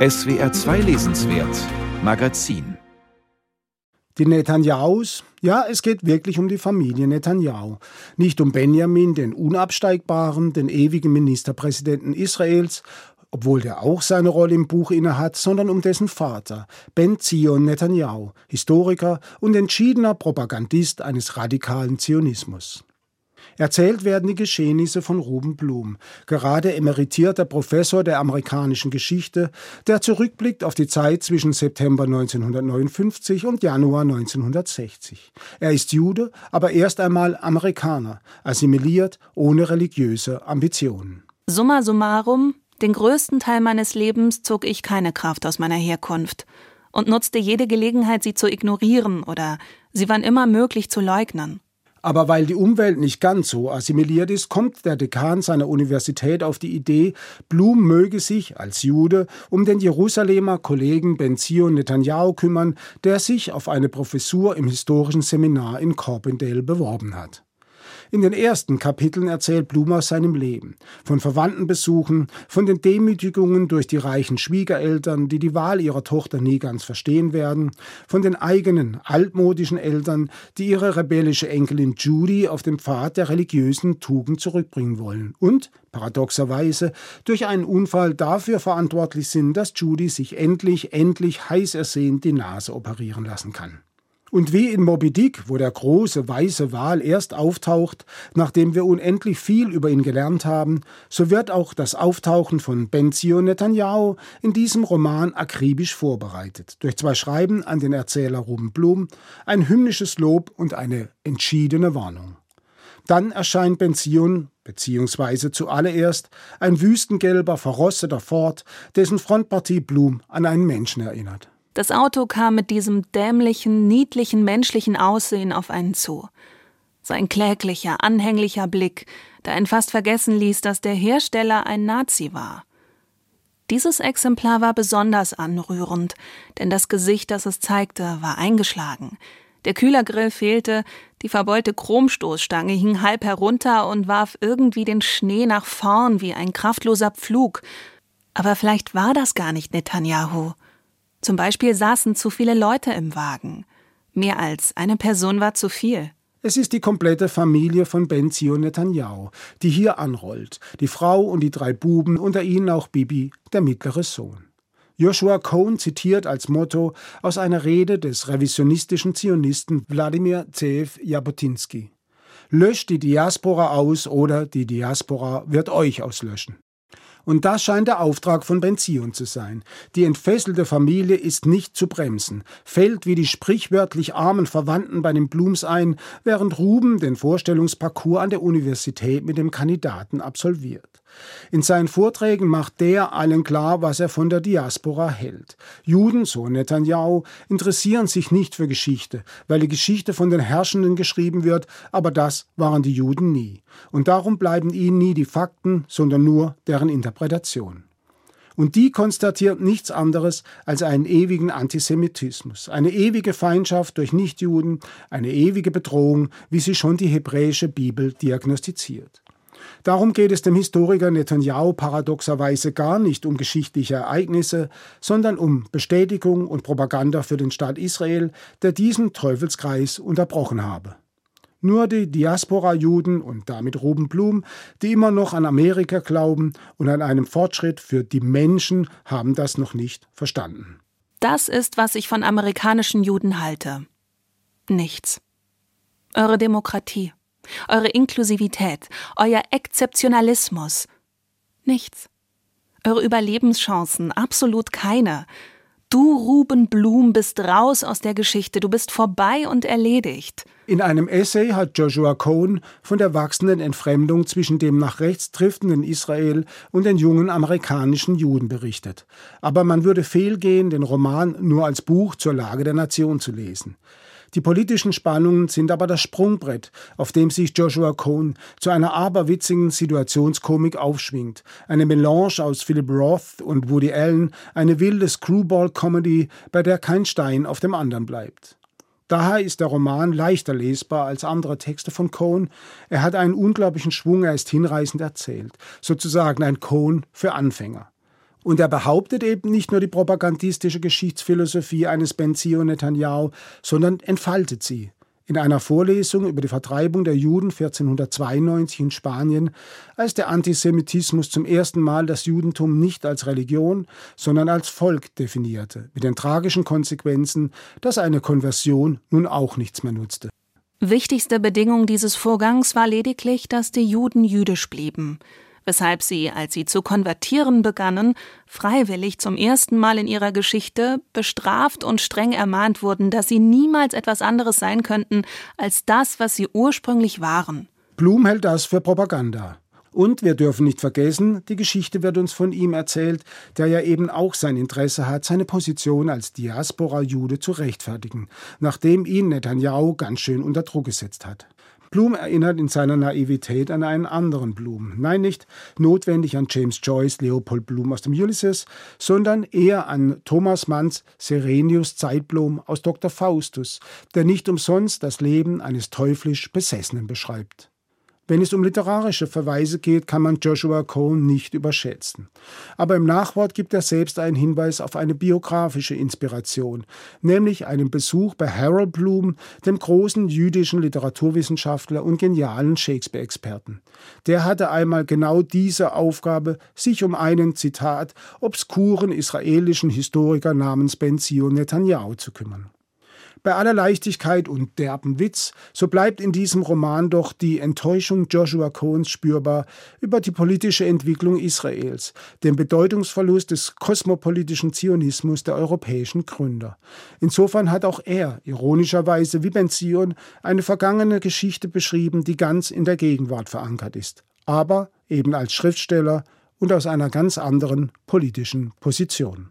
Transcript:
SWR 2 Lesenswert Magazin die Netanyahus? Ja, es geht wirklich um die Familie Netanyahu. Nicht um Benjamin, den Unabsteigbaren, den ewigen Ministerpräsidenten Israels, obwohl der auch seine Rolle im Buch innehat, sondern um dessen Vater, Ben Zion Netanyahu, Historiker und entschiedener Propagandist eines radikalen Zionismus. Erzählt werden die Geschehnisse von Ruben Blum, gerade emeritierter Professor der amerikanischen Geschichte, der zurückblickt auf die Zeit zwischen September 1959 und Januar 1960. Er ist Jude, aber erst einmal Amerikaner, assimiliert, ohne religiöse Ambitionen. Summa summarum, den größten Teil meines Lebens zog ich keine Kraft aus meiner Herkunft und nutzte jede Gelegenheit, sie zu ignorieren oder sie wann immer möglich zu leugnen. Aber weil die Umwelt nicht ganz so assimiliert ist, kommt der Dekan seiner Universität auf die Idee, Blum möge sich als Jude um den Jerusalemer Kollegen Benzion Netanyahu kümmern, der sich auf eine Professur im historischen Seminar in Corbindale beworben hat. In den ersten Kapiteln erzählt Blum aus seinem Leben, von Verwandtenbesuchen, von den Demütigungen durch die reichen Schwiegereltern, die die Wahl ihrer Tochter nie ganz verstehen werden, von den eigenen altmodischen Eltern, die ihre rebellische Enkelin Judy auf den Pfad der religiösen Tugend zurückbringen wollen und, paradoxerweise, durch einen Unfall dafür verantwortlich sind, dass Judy sich endlich, endlich heiß ersehnt die Nase operieren lassen kann. Und wie in Moby Dick, wo der große weiße Wal erst auftaucht, nachdem wir unendlich viel über ihn gelernt haben, so wird auch das Auftauchen von Benzio Netanyahu in diesem Roman akribisch vorbereitet. Durch zwei Schreiben an den Erzähler Ruben Blum, ein hymnisches Lob und eine entschiedene Warnung. Dann erscheint Benzion, beziehungsweise zuallererst ein wüstengelber, verrosteter Ford, dessen Frontpartie Blum an einen Menschen erinnert. Das Auto kam mit diesem dämlichen, niedlichen menschlichen Aussehen auf einen zu. Sein kläglicher, anhänglicher Blick, der einen fast vergessen ließ, dass der Hersteller ein Nazi war. Dieses Exemplar war besonders anrührend, denn das Gesicht, das es zeigte, war eingeschlagen. Der Kühlergrill fehlte, die verbeulte Chromstoßstange hing halb herunter und warf irgendwie den Schnee nach vorn wie ein kraftloser Pflug. Aber vielleicht war das gar nicht Netanyahu. Zum Beispiel saßen zu viele Leute im Wagen. Mehr als eine Person war zu viel. Es ist die komplette Familie von Benzio Netanyahu, die hier anrollt. Die Frau und die drei Buben, unter ihnen auch Bibi, der mittlere Sohn. Joshua Cohn zitiert als Motto aus einer Rede des revisionistischen Zionisten Wladimir Zeev Jabotinsky. Löscht die Diaspora aus oder die Diaspora wird euch auslöschen. Und das scheint der Auftrag von Benzion zu sein. Die entfesselte Familie ist nicht zu bremsen, fällt wie die sprichwörtlich armen Verwandten bei den Blums ein, während Ruben den Vorstellungsparcours an der Universität mit dem Kandidaten absolviert. In seinen Vorträgen macht der allen klar, was er von der Diaspora hält. Juden, so Netanyahu, interessieren sich nicht für Geschichte, weil die Geschichte von den Herrschenden geschrieben wird, aber das waren die Juden nie. Und darum bleiben ihnen nie die Fakten, sondern nur deren Interpretation. Und die konstatiert nichts anderes als einen ewigen Antisemitismus, eine ewige Feindschaft durch Nichtjuden, eine ewige Bedrohung, wie sie schon die hebräische Bibel diagnostiziert. Darum geht es dem Historiker Netanyahu paradoxerweise gar nicht um geschichtliche Ereignisse, sondern um Bestätigung und Propaganda für den Staat Israel, der diesen Teufelskreis unterbrochen habe. Nur die Diaspora-Juden und damit Ruben Blum, die immer noch an Amerika glauben und an einem Fortschritt für die Menschen, haben das noch nicht verstanden. Das ist, was ich von amerikanischen Juden halte. Nichts. Eure Demokratie eure Inklusivität, euer Exzeptionalismus. Nichts. Eure Überlebenschancen, absolut keine. Du, Ruben Blum, bist raus aus der Geschichte, du bist vorbei und erledigt. In einem Essay hat Joshua Cohn von der wachsenden Entfremdung zwischen dem nach rechts driftenden Israel und den jungen amerikanischen Juden berichtet. Aber man würde fehlgehen, den Roman nur als Buch zur Lage der Nation zu lesen. Die politischen Spannungen sind aber das Sprungbrett, auf dem sich Joshua Cohn zu einer aberwitzigen Situationskomik aufschwingt. Eine Melange aus Philip Roth und Woody Allen, eine wilde Screwball-Comedy, bei der kein Stein auf dem anderen bleibt. Daher ist der Roman leichter lesbar als andere Texte von Cohn. Er hat einen unglaublichen Schwung, er ist hinreißend erzählt. Sozusagen ein Cohn für Anfänger. Und er behauptet eben nicht nur die propagandistische Geschichtsphilosophie eines Benzio Netanyahu, sondern entfaltet sie. In einer Vorlesung über die Vertreibung der Juden 1492 in Spanien, als der Antisemitismus zum ersten Mal das Judentum nicht als Religion, sondern als Volk definierte, mit den tragischen Konsequenzen, dass eine Konversion nun auch nichts mehr nutzte. Wichtigste Bedingung dieses Vorgangs war lediglich, dass die Juden jüdisch blieben weshalb sie, als sie zu konvertieren begannen, freiwillig zum ersten Mal in ihrer Geschichte bestraft und streng ermahnt wurden, dass sie niemals etwas anderes sein könnten als das, was sie ursprünglich waren. Blum hält das für Propaganda. Und wir dürfen nicht vergessen, die Geschichte wird uns von ihm erzählt, der ja eben auch sein Interesse hat, seine Position als Diaspora-Jude zu rechtfertigen, nachdem ihn Netanyahu ganz schön unter Druck gesetzt hat. Blum erinnert in seiner Naivität an einen anderen Blum. Nein, nicht notwendig an James Joyce, Leopold Blum aus dem Ulysses, sondern eher an Thomas Manns Serenius Zeitblom aus Dr. Faustus, der nicht umsonst das Leben eines teuflisch Besessenen beschreibt. Wenn es um literarische Verweise geht, kann man Joshua Cohn nicht überschätzen. Aber im Nachwort gibt er selbst einen Hinweis auf eine biografische Inspiration, nämlich einen Besuch bei Harold Bloom, dem großen jüdischen Literaturwissenschaftler und genialen Shakespeare-Experten. Der hatte einmal genau diese Aufgabe, sich um einen, Zitat, obskuren israelischen Historiker namens Ben Zion Netanyahu zu kümmern. Bei aller Leichtigkeit und derben Witz, so bleibt in diesem Roman doch die Enttäuschung Joshua Cohns spürbar über die politische Entwicklung Israels, den Bedeutungsverlust des kosmopolitischen Zionismus der europäischen Gründer. Insofern hat auch er, ironischerweise wie Ben Zion, eine vergangene Geschichte beschrieben, die ganz in der Gegenwart verankert ist. Aber eben als Schriftsteller und aus einer ganz anderen politischen Position.